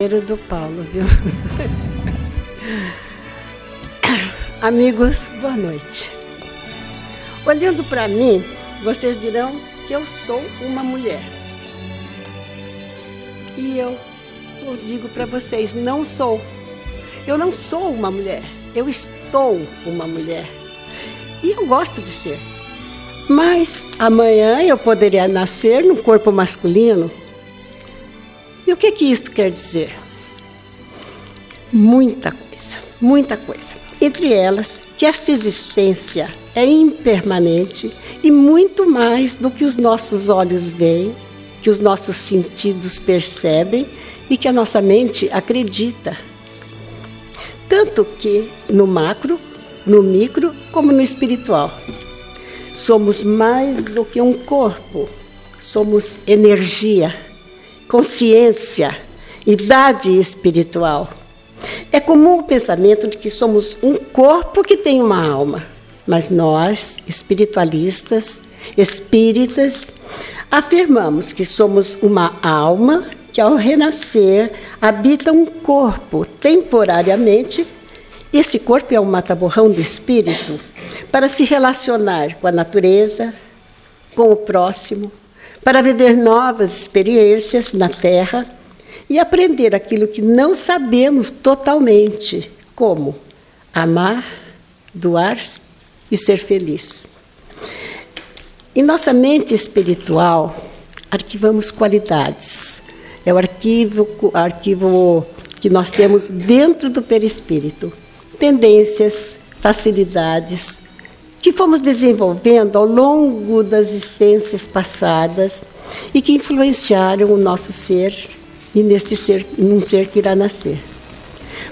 do Paulo, viu? Amigos, boa noite. Olhando para mim, vocês dirão que eu sou uma mulher. E eu, eu digo para vocês, não sou. Eu não sou uma mulher. Eu estou uma mulher. E eu gosto de ser. Mas amanhã eu poderia nascer num corpo masculino e o que, que isto quer dizer? Muita coisa, muita coisa. Entre elas, que esta existência é impermanente e muito mais do que os nossos olhos veem, que os nossos sentidos percebem e que a nossa mente acredita. Tanto que no macro, no micro, como no espiritual. Somos mais do que um corpo, somos energia consciência, idade espiritual. É comum o pensamento de que somos um corpo que tem uma alma, mas nós, espiritualistas, espíritas, afirmamos que somos uma alma que, ao renascer, habita um corpo temporariamente. Esse corpo é um mataborrão do espírito para se relacionar com a natureza, com o próximo, para viver novas experiências na Terra e aprender aquilo que não sabemos totalmente, como amar, doar-se e ser feliz. Em nossa mente espiritual, arquivamos qualidades. É o arquivo, arquivo que nós temos dentro do perispírito. Tendências, facilidades, que fomos desenvolvendo ao longo das existências passadas e que influenciaram o nosso ser e neste ser, num ser que irá nascer.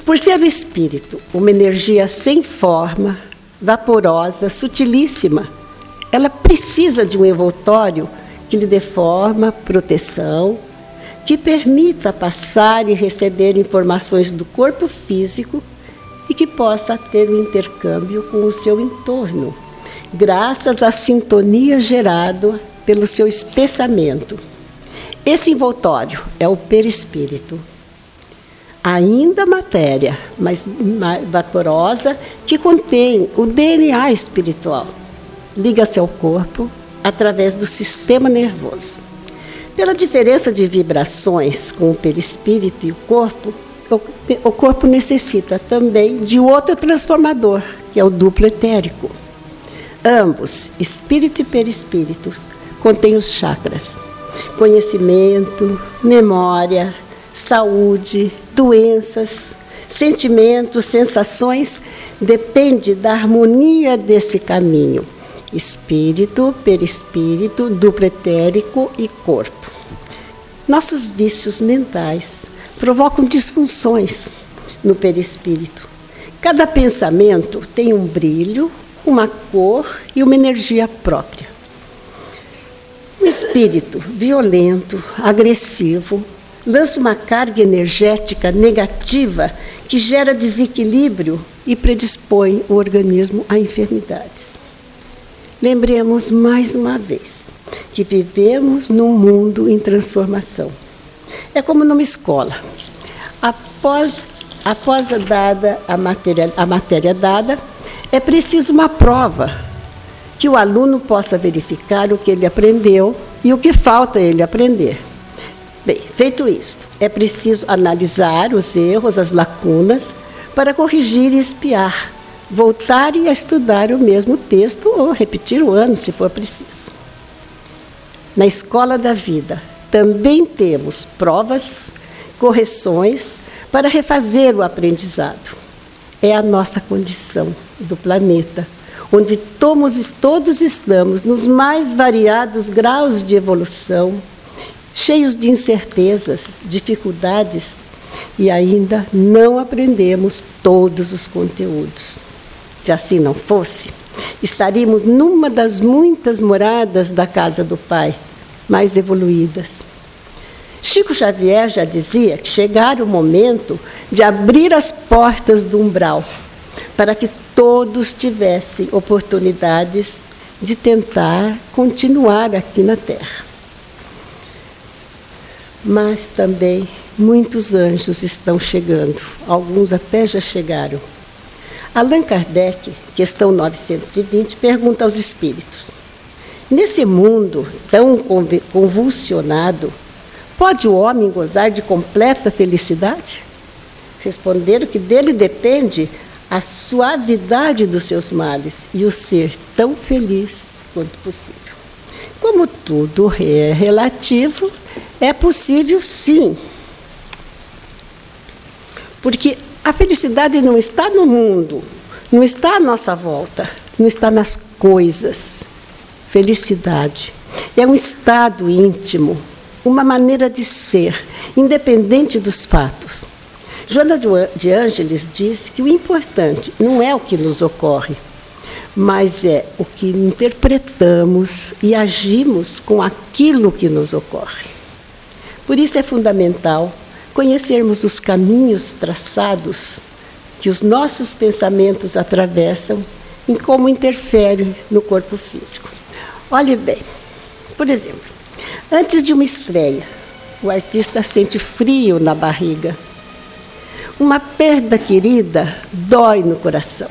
Por ser o espírito uma energia sem forma, vaporosa, sutilíssima, ela precisa de um envoltório que lhe dê forma, proteção, que permita passar e receber informações do corpo físico que possa ter um intercâmbio com o seu entorno, graças à sintonia gerada pelo seu espessamento. Esse envoltório é o perispírito. Ainda matéria, mas vaporosa, que contém o DNA espiritual. Liga-se ao corpo através do sistema nervoso. Pela diferença de vibrações com o perispírito e o corpo, o corpo necessita também de outro transformador, que é o duplo etérico. Ambos, espírito e perispíritos, contêm os chakras: conhecimento, memória, saúde, doenças, sentimentos, sensações, depende da harmonia desse caminho. Espírito, perispírito, duplo etérico e corpo. Nossos vícios mentais provocam disfunções no perispírito. Cada pensamento tem um brilho, uma cor e uma energia própria. O espírito violento, agressivo, lança uma carga energética negativa que gera desequilíbrio e predispõe o organismo a enfermidades. Lembremos mais uma vez que vivemos num mundo em transformação. É como numa escola. Após, após a, dada, a, matéria, a matéria dada, é preciso uma prova que o aluno possa verificar o que ele aprendeu e o que falta ele aprender. Bem, feito isto, é preciso analisar os erros, as lacunas, para corrigir e espiar, voltar e estudar o mesmo texto ou repetir o ano, se for preciso. Na escola da vida, também temos provas, correções para refazer o aprendizado. É a nossa condição do planeta, onde todos, estamos nos mais variados graus de evolução, cheios de incertezas, dificuldades e ainda não aprendemos todos os conteúdos. Se assim não fosse, estaríamos numa das muitas moradas da casa do Pai mais evoluídas. Chico Xavier já dizia que chegara o momento de abrir as portas do umbral para que todos tivessem oportunidades de tentar continuar aqui na Terra. mas também muitos anjos estão chegando, alguns até já chegaram. Allan Kardec, questão 920, pergunta aos espíritos: Nesse mundo tão convulsionado, pode o homem gozar de completa felicidade? Responderam que dele depende a suavidade dos seus males e o ser tão feliz quanto possível. Como tudo é relativo, é possível sim. Porque a felicidade não está no mundo, não está à nossa volta, não está nas coisas. Felicidade é um estado íntimo, uma maneira de ser, independente dos fatos. Joana de Ângeles diz que o importante não é o que nos ocorre, mas é o que interpretamos e agimos com aquilo que nos ocorre. Por isso é fundamental conhecermos os caminhos traçados que os nossos pensamentos atravessam e como interferem no corpo físico. Olhe bem, por exemplo, antes de uma estreia, o artista sente frio na barriga. Uma perda querida dói no coração.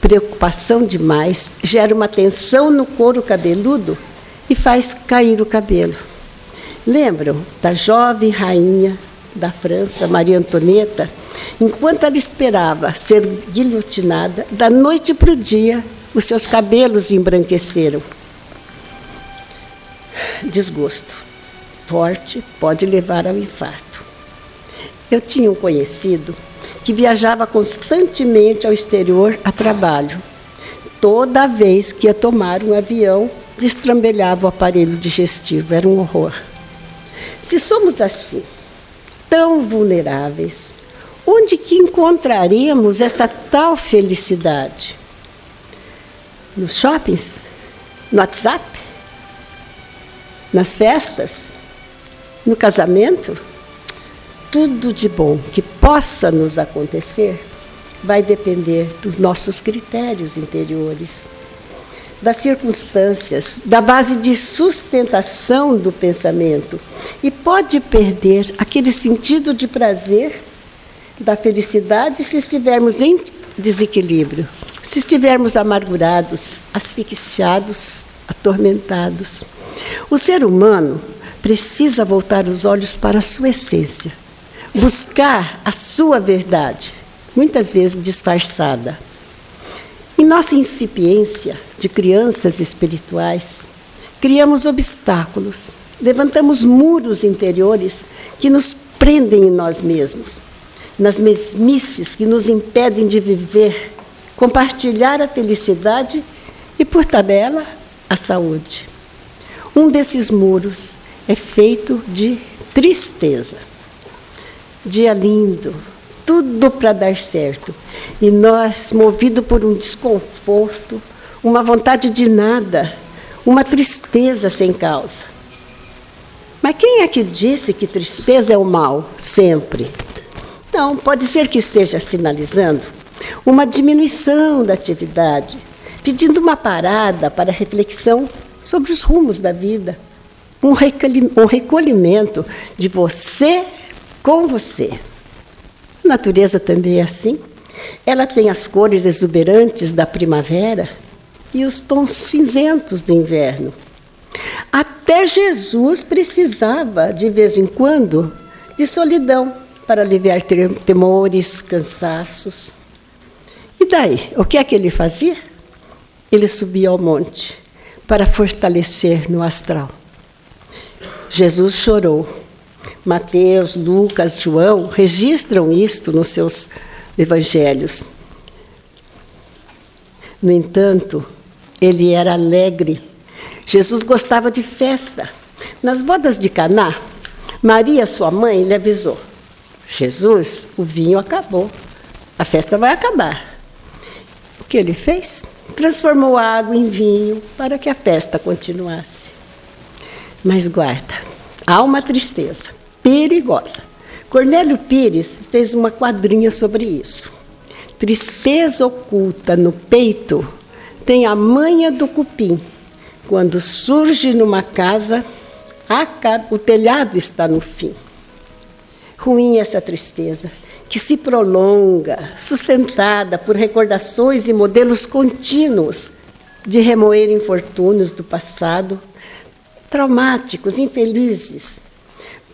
Preocupação demais gera uma tensão no couro cabeludo e faz cair o cabelo. Lembram da jovem rainha da França, Maria Antonieta? Enquanto ela esperava ser guilhotinada, da noite para o dia, os seus cabelos embranqueceram. Desgosto forte pode levar ao infarto. Eu tinha um conhecido que viajava constantemente ao exterior a trabalho. Toda vez que ia tomar um avião, destrambelhava o aparelho digestivo, era um horror. Se somos assim, tão vulneráveis, onde que encontraremos essa tal felicidade? Nos shoppings? No WhatsApp? Nas festas? No casamento? Tudo de bom que possa nos acontecer vai depender dos nossos critérios interiores das circunstâncias, da base de sustentação do pensamento e pode perder aquele sentido de prazer, da felicidade, se estivermos em desequilíbrio, se estivermos amargurados, asfixiados, atormentados. O ser humano precisa voltar os olhos para a sua essência, buscar a sua verdade, muitas vezes disfarçada em nossa incipiência de crianças espirituais, criamos obstáculos, levantamos muros interiores que nos prendem em nós mesmos, nas mesmices que nos impedem de viver, compartilhar a felicidade e, por tabela, a saúde. Um desses muros é feito de tristeza. Dia lindo, tudo para dar certo. E nós, movido por um desconforto, uma vontade de nada, uma tristeza sem causa. Mas quem é que disse que tristeza é o mal, sempre? Não, pode ser que esteja sinalizando uma diminuição da atividade, pedindo uma parada para reflexão sobre os rumos da vida, um recolhimento de você com você. A natureza também é assim. Ela tem as cores exuberantes da primavera e os tons cinzentos do inverno. Até Jesus precisava, de vez em quando, de solidão para aliviar temores, cansaços. E daí, o que é que ele fazia? Ele subia ao monte para fortalecer no astral. Jesus chorou Mateus, Lucas, João registram isto nos seus evangelhos. No entanto, ele era alegre. Jesus gostava de festa. Nas bodas de Caná, Maria, sua mãe, lhe avisou: Jesus, o vinho acabou. A festa vai acabar. Que ele fez? Transformou a água em vinho para que a festa continuasse. Mas guarda, há uma tristeza perigosa. Cornélio Pires fez uma quadrinha sobre isso. Tristeza oculta no peito tem a manha do cupim. Quando surge numa casa, o telhado está no fim. Ruim essa tristeza, que se prolonga, sustentada por recordações e modelos contínuos de remoer infortúnios do passado, traumáticos, infelizes,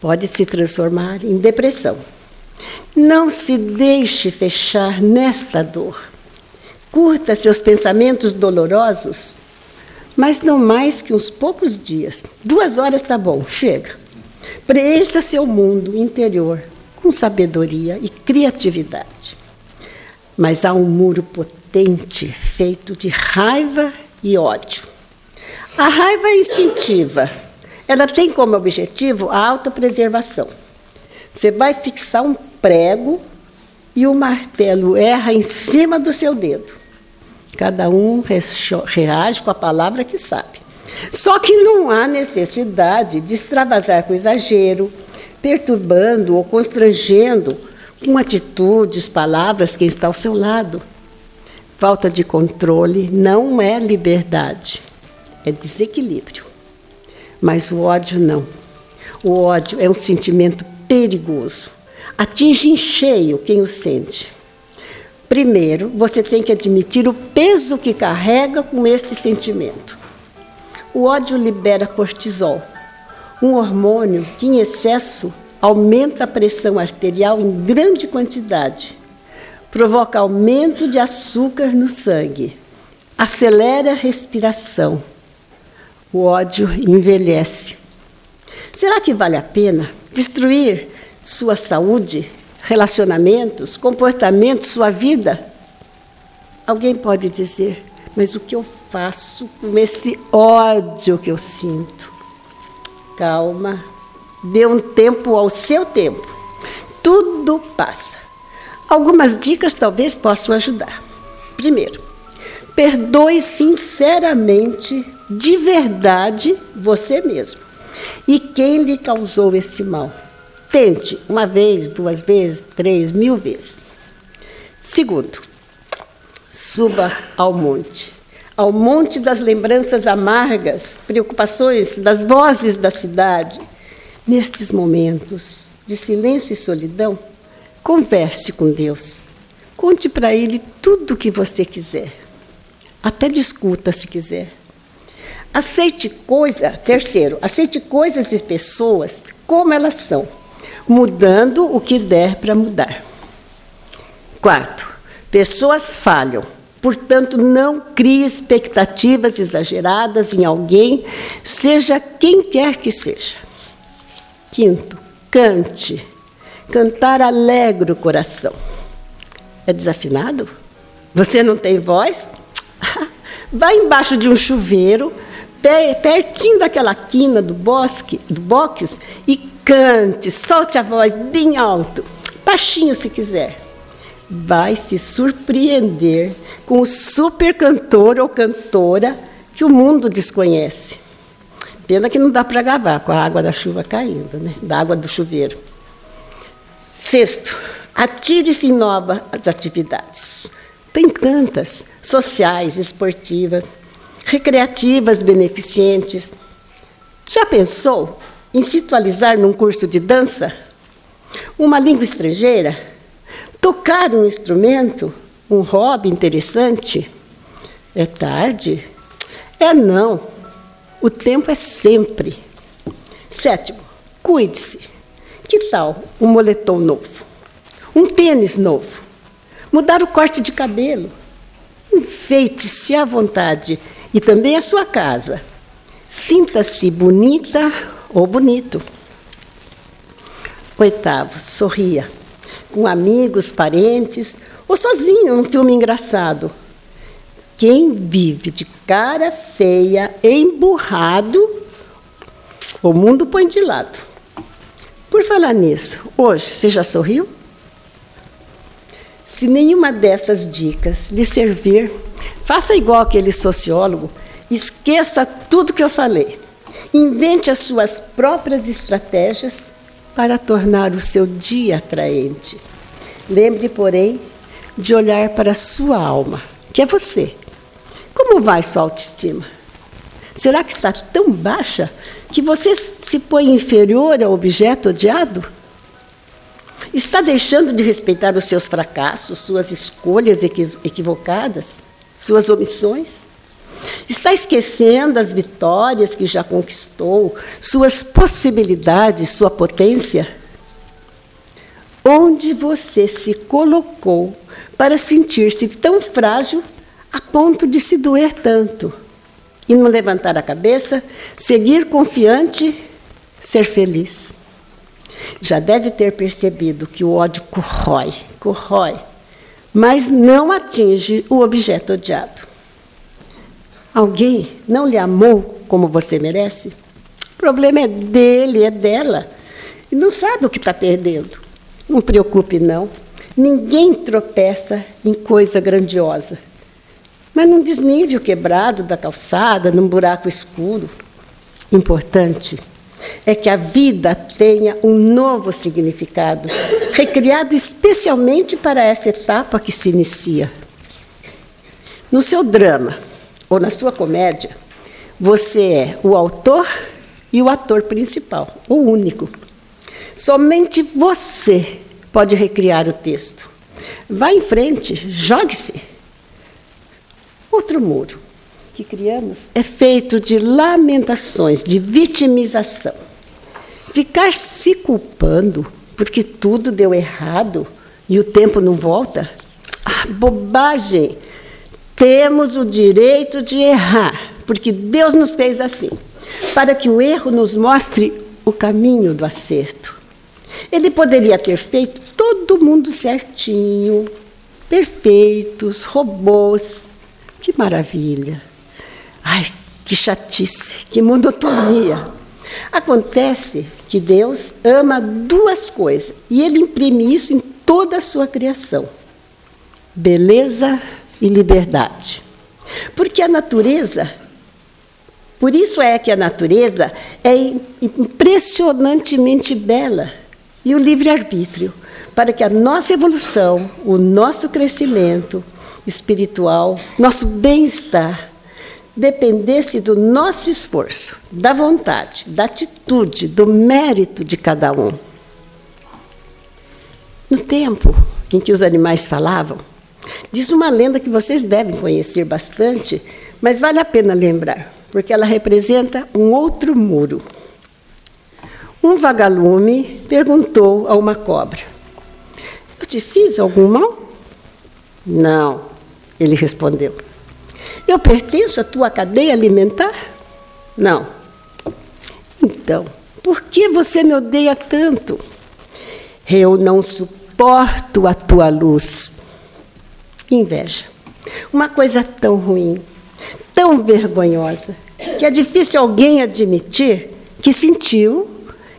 pode se transformar em depressão. Não se deixe fechar nesta dor. Curta seus pensamentos dolorosos, mas não mais que uns poucos dias. Duas horas está bom, chega. Preencha seu mundo interior com sabedoria e criatividade. Mas há um muro potente feito de raiva e ódio. A raiva é instintiva. Ela tem como objetivo a autopreservação. Você vai fixar um prego e o martelo erra em cima do seu dedo. Cada um reage com a palavra que sabe. Só que não há necessidade de extravasar com exagero, perturbando ou constrangendo com atitudes, palavras quem está ao seu lado. Falta de controle não é liberdade, é desequilíbrio. Mas o ódio não. O ódio é um sentimento perigoso. Atinge em cheio quem o sente. Primeiro, você tem que admitir o peso que carrega com este sentimento. O ódio libera cortisol, um hormônio que, em excesso, aumenta a pressão arterial em grande quantidade, provoca aumento de açúcar no sangue, acelera a respiração. O ódio envelhece. Será que vale a pena destruir sua saúde, relacionamentos, comportamentos, sua vida? Alguém pode dizer, mas o que eu faço com esse ódio que eu sinto? Calma, dê um tempo ao seu tempo. Tudo passa. Algumas dicas talvez possam ajudar. Primeiro, perdoe sinceramente, de verdade, você mesmo. E quem lhe causou esse mal? Tente uma vez, duas vezes, três, mil vezes. Segundo, suba ao monte ao monte das lembranças amargas, preocupações das vozes da cidade. Nestes momentos de silêncio e solidão, converse com Deus. Conte para Ele tudo o que você quiser. Até discuta se quiser. Aceite coisa, terceiro, aceite coisas de pessoas como elas são, mudando o que der para mudar. Quarto, pessoas falham Portanto, não crie expectativas exageradas em alguém, seja quem quer que seja. Quinto, cante. Cantar alegra o coração. É desafinado? Você não tem voz? Vá embaixo de um chuveiro, pertinho daquela quina do bosque, do box, e cante, solte a voz bem alto, baixinho se quiser vai se surpreender com o super cantor ou cantora que o mundo desconhece. Pena que não dá para gravar com a água da chuva caindo, né? da água do chuveiro. Sexto, atire-se em novas atividades. Tem tantas, sociais, esportivas, recreativas, beneficentes. Já pensou em se atualizar num curso de dança? Uma língua estrangeira? Tocar um instrumento, um hobby interessante, é tarde? É não. O tempo é sempre. Sétimo, cuide-se. Que tal um moletom novo? Um tênis novo? Mudar o corte de cabelo? Enfeite-se à vontade e também a sua casa. Sinta-se bonita ou bonito. Oitavo, sorria com amigos, parentes, ou sozinho num filme engraçado. Quem vive de cara feia, emburrado, o mundo põe de lado. Por falar nisso, hoje você já sorriu? Se nenhuma dessas dicas lhe servir, faça igual aquele sociólogo, esqueça tudo que eu falei. Invente as suas próprias estratégias para tornar o seu dia atraente. Lembre, porém, de olhar para a sua alma, que é você. Como vai sua autoestima? Será que está tão baixa que você se põe inferior ao objeto odiado? Está deixando de respeitar os seus fracassos, suas escolhas equivocadas, suas omissões? Está esquecendo as vitórias que já conquistou, suas possibilidades, sua potência? Onde você se colocou para sentir-se tão frágil a ponto de se doer tanto? E não levantar a cabeça, seguir confiante, ser feliz. Já deve ter percebido que o ódio corrói, corrói, mas não atinge o objeto odiado. Alguém não lhe amou como você merece? O problema é dele, é dela. E não sabe o que está perdendo. Não preocupe, não. Ninguém tropeça em coisa grandiosa. Mas num desnível quebrado da calçada, num buraco escuro. Importante é que a vida tenha um novo significado, recriado especialmente para essa etapa que se inicia. No seu drama, ou na sua comédia, você é o autor e o ator principal, o único. Somente você pode recriar o texto. Vá em frente, jogue-se. Outro muro que criamos é feito de lamentações, de vitimização. Ficar se culpando porque tudo deu errado e o tempo não volta? Ah, bobagem! Temos o direito de errar, porque Deus nos fez assim, para que o erro nos mostre o caminho do acerto. Ele poderia ter feito todo mundo certinho, perfeitos, robôs. Que maravilha! Ai, que chatice, que monotonia. Acontece que Deus ama duas coisas e ele imprime isso em toda a sua criação: beleza e liberdade. Porque a natureza, por isso é que a natureza é impressionantemente bela e o livre-arbítrio, para que a nossa evolução, o nosso crescimento espiritual, nosso bem-estar, dependesse do nosso esforço, da vontade, da atitude, do mérito de cada um. No tempo em que os animais falavam, Diz uma lenda que vocês devem conhecer bastante, mas vale a pena lembrar, porque ela representa um outro muro. Um vagalume perguntou a uma cobra: Eu te fiz algum mal? Não, ele respondeu. Eu pertenço à tua cadeia alimentar? Não. Então, por que você me odeia tanto? Eu não suporto a tua luz inveja. Uma coisa tão ruim, tão vergonhosa, que é difícil alguém admitir que sentiu,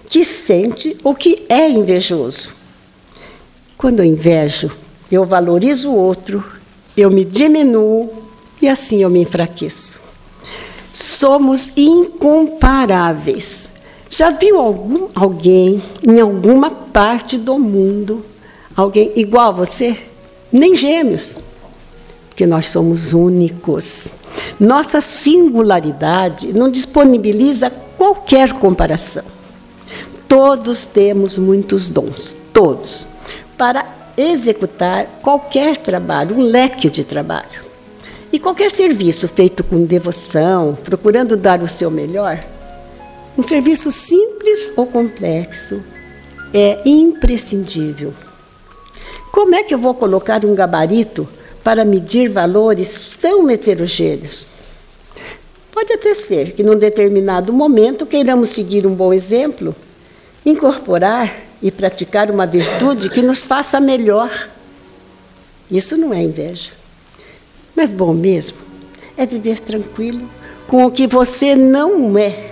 que sente ou que é invejoso. Quando eu invejo, eu valorizo o outro, eu me diminuo e assim eu me enfraqueço. Somos incomparáveis. Já viu algum, alguém em alguma parte do mundo, alguém igual a você? nem gêmeos, porque nós somos únicos. Nossa singularidade não disponibiliza qualquer comparação. Todos temos muitos dons, todos, para executar qualquer trabalho, um leque de trabalho. E qualquer serviço feito com devoção, procurando dar o seu melhor, um serviço simples ou complexo, é imprescindível como é que eu vou colocar um gabarito para medir valores tão heterogêneos? Pode até ser que, num determinado momento, queiramos seguir um bom exemplo, incorporar e praticar uma virtude que nos faça melhor. Isso não é inveja. Mas bom mesmo é viver tranquilo com o que você não é,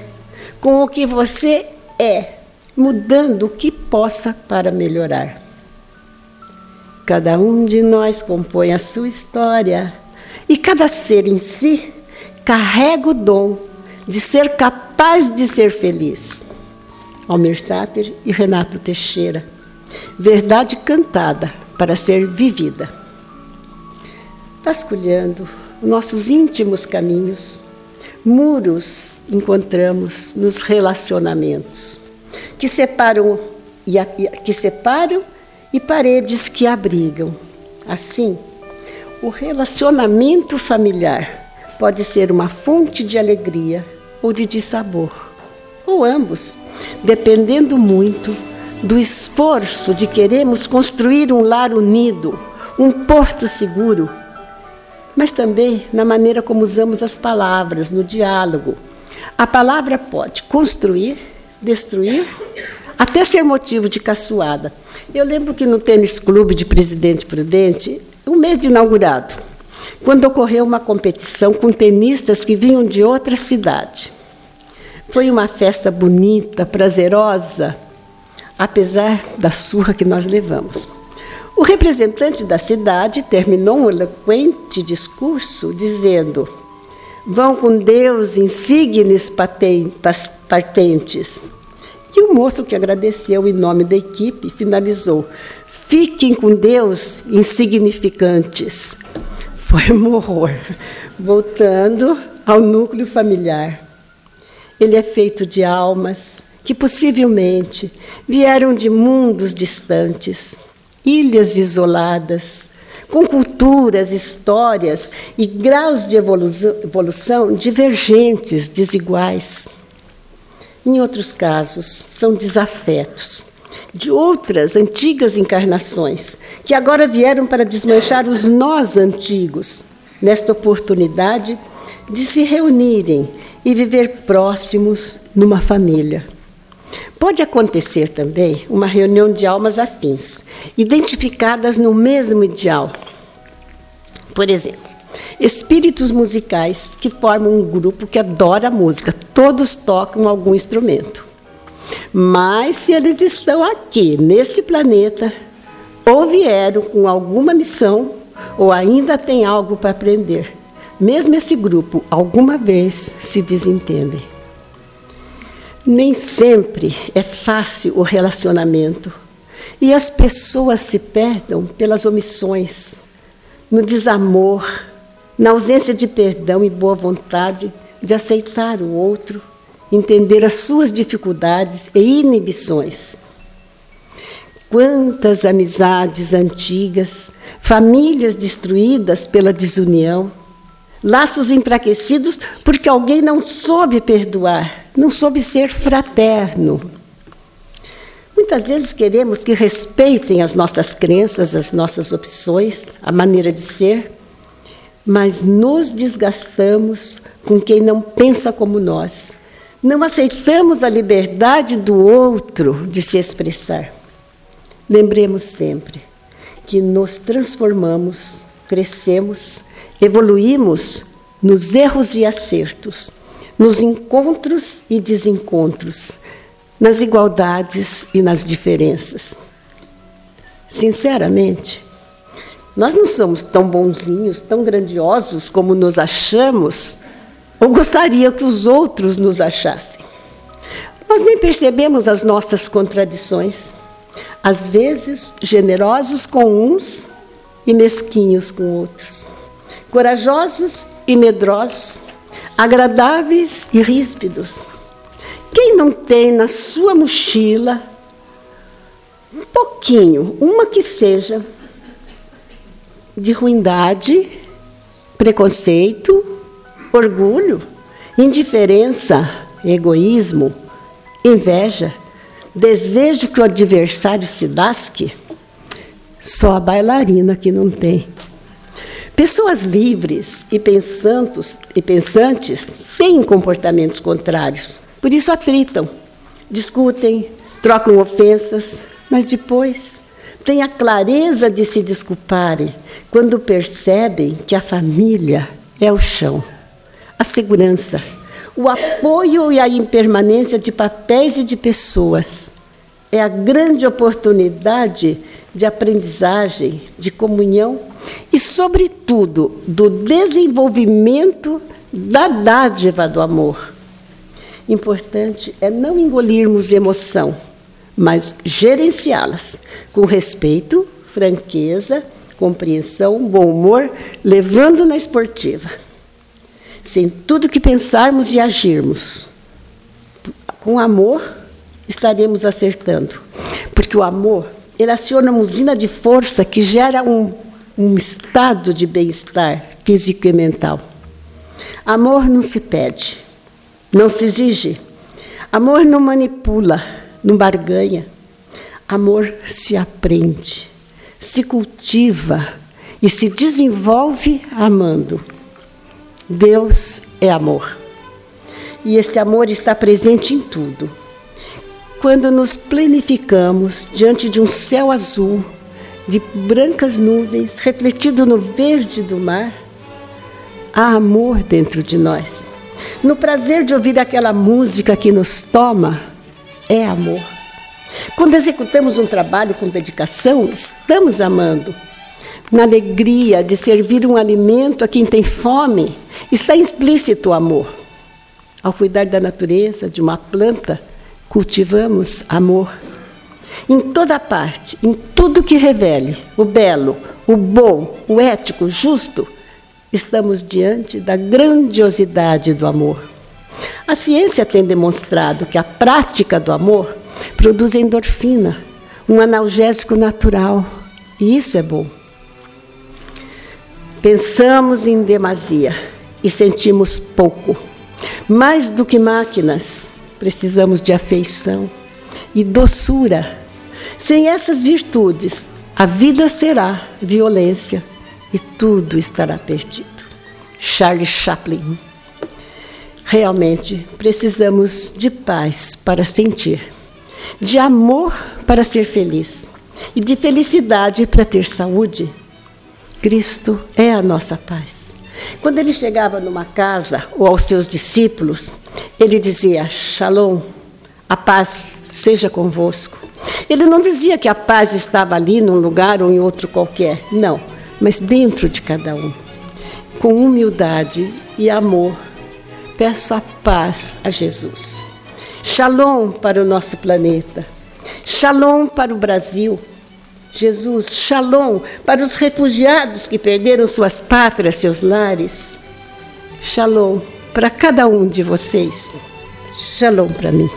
com o que você é, mudando o que possa para melhorar. Cada um de nós compõe a sua história e cada ser em si carrega o dom de ser capaz de ser feliz. Almir Sater e Renato Teixeira. Verdade cantada para ser vivida. Vasculhando nossos íntimos caminhos, Muros encontramos nos relacionamentos, que separam e, que separam e paredes que abrigam. Assim, o relacionamento familiar pode ser uma fonte de alegria ou de dissabor, ou ambos, dependendo muito do esforço de queremos construir um lar unido, um porto seguro, mas também na maneira como usamos as palavras, no diálogo. A palavra pode construir, destruir, até ser motivo de caçoada. Eu lembro que no tênis clube de Presidente Prudente, um mês de inaugurado, quando ocorreu uma competição com tenistas que vinham de outra cidade. Foi uma festa bonita, prazerosa, apesar da surra que nós levamos. O representante da cidade terminou um eloquente discurso dizendo: Vão com Deus, insignes patentes. E o moço que agradeceu em nome da equipe finalizou: Fiquem com Deus, insignificantes. Foi um horror. Voltando ao núcleo familiar. Ele é feito de almas que possivelmente vieram de mundos distantes, ilhas isoladas, com culturas, histórias e graus de evolução, divergentes, desiguais. Em outros casos, são desafetos de outras antigas encarnações, que agora vieram para desmanchar os nós antigos, nesta oportunidade de se reunirem e viver próximos numa família. Pode acontecer também uma reunião de almas afins, identificadas no mesmo ideal. Por exemplo, espíritos musicais que formam um grupo que adora música, todos tocam algum instrumento. Mas se eles estão aqui, neste planeta, ou vieram com alguma missão, ou ainda têm algo para aprender, mesmo esse grupo alguma vez se desentendem. Nem sempre é fácil o relacionamento e as pessoas se perdem pelas omissões, no desamor, na ausência de perdão e boa vontade de aceitar o outro, entender as suas dificuldades e inibições. Quantas amizades antigas, famílias destruídas pela desunião, laços enfraquecidos porque alguém não soube perdoar não soube ser fraterno. Muitas vezes queremos que respeitem as nossas crenças, as nossas opções, a maneira de ser, mas nos desgastamos com quem não pensa como nós. Não aceitamos a liberdade do outro de se expressar. Lembremos sempre que nos transformamos, crescemos, evoluímos nos erros e acertos nos encontros e desencontros, nas igualdades e nas diferenças. Sinceramente, nós não somos tão bonzinhos, tão grandiosos como nos achamos, ou gostaria que os outros nos achassem. Nós nem percebemos as nossas contradições, às vezes generosos com uns e mesquinhos com outros, corajosos e medrosos, agradáveis e ríspidos. Quem não tem na sua mochila um pouquinho, uma que seja, de ruindade, preconceito, orgulho, indiferença, egoísmo, inveja, desejo que o adversário se lasque? Só a bailarina que não tem. Pessoas livres e, e pensantes têm comportamentos contrários, por isso atritam, discutem, trocam ofensas, mas depois têm a clareza de se desculparem quando percebem que a família é o chão, a segurança, o apoio e a impermanência de papéis e de pessoas. É a grande oportunidade de aprendizagem, de comunhão e, sobretudo, do desenvolvimento da dádiva do amor. Importante é não engolirmos emoção, mas gerenciá-las com respeito, franqueza, compreensão, bom humor, levando na esportiva. Se em tudo que pensarmos e agirmos com amor, estaremos acertando. Porque o amor, ele aciona uma usina de força que gera um, um estado de bem-estar físico e mental. Amor não se pede, não se exige. Amor não manipula, não barganha. Amor se aprende, se cultiva e se desenvolve amando. Deus é amor. E este amor está presente em tudo. Quando nos planificamos diante de um céu azul, de brancas nuvens, refletido no verde do mar, há amor dentro de nós. No prazer de ouvir aquela música que nos toma, é amor. Quando executamos um trabalho com dedicação, estamos amando. Na alegria de servir um alimento a quem tem fome, está implícito o amor. Ao cuidar da natureza, de uma planta, cultivamos amor. Em toda parte, em tudo que revele o belo, o bom, o ético, o justo, estamos diante da grandiosidade do amor. A ciência tem demonstrado que a prática do amor produz endorfina, um analgésico natural, e isso é bom. Pensamos em demasia e sentimos pouco. Mais do que máquinas, precisamos de afeição e doçura. Sem estas virtudes, a vida será violência e tudo estará perdido. Charles Chaplin. Realmente precisamos de paz para sentir, de amor para ser feliz e de felicidade para ter saúde. Cristo é a nossa paz. Quando ele chegava numa casa ou aos seus discípulos, ele dizia: Shalom, a paz seja convosco. Ele não dizia que a paz estava ali num lugar ou em outro qualquer. Não mas dentro de cada um. Com humildade e amor, peço a paz a Jesus. Shalom para o nosso planeta. Shalom para o Brasil. Jesus, shalom para os refugiados que perderam suas pátrias, seus lares. Shalom para cada um de vocês. Shalom para mim.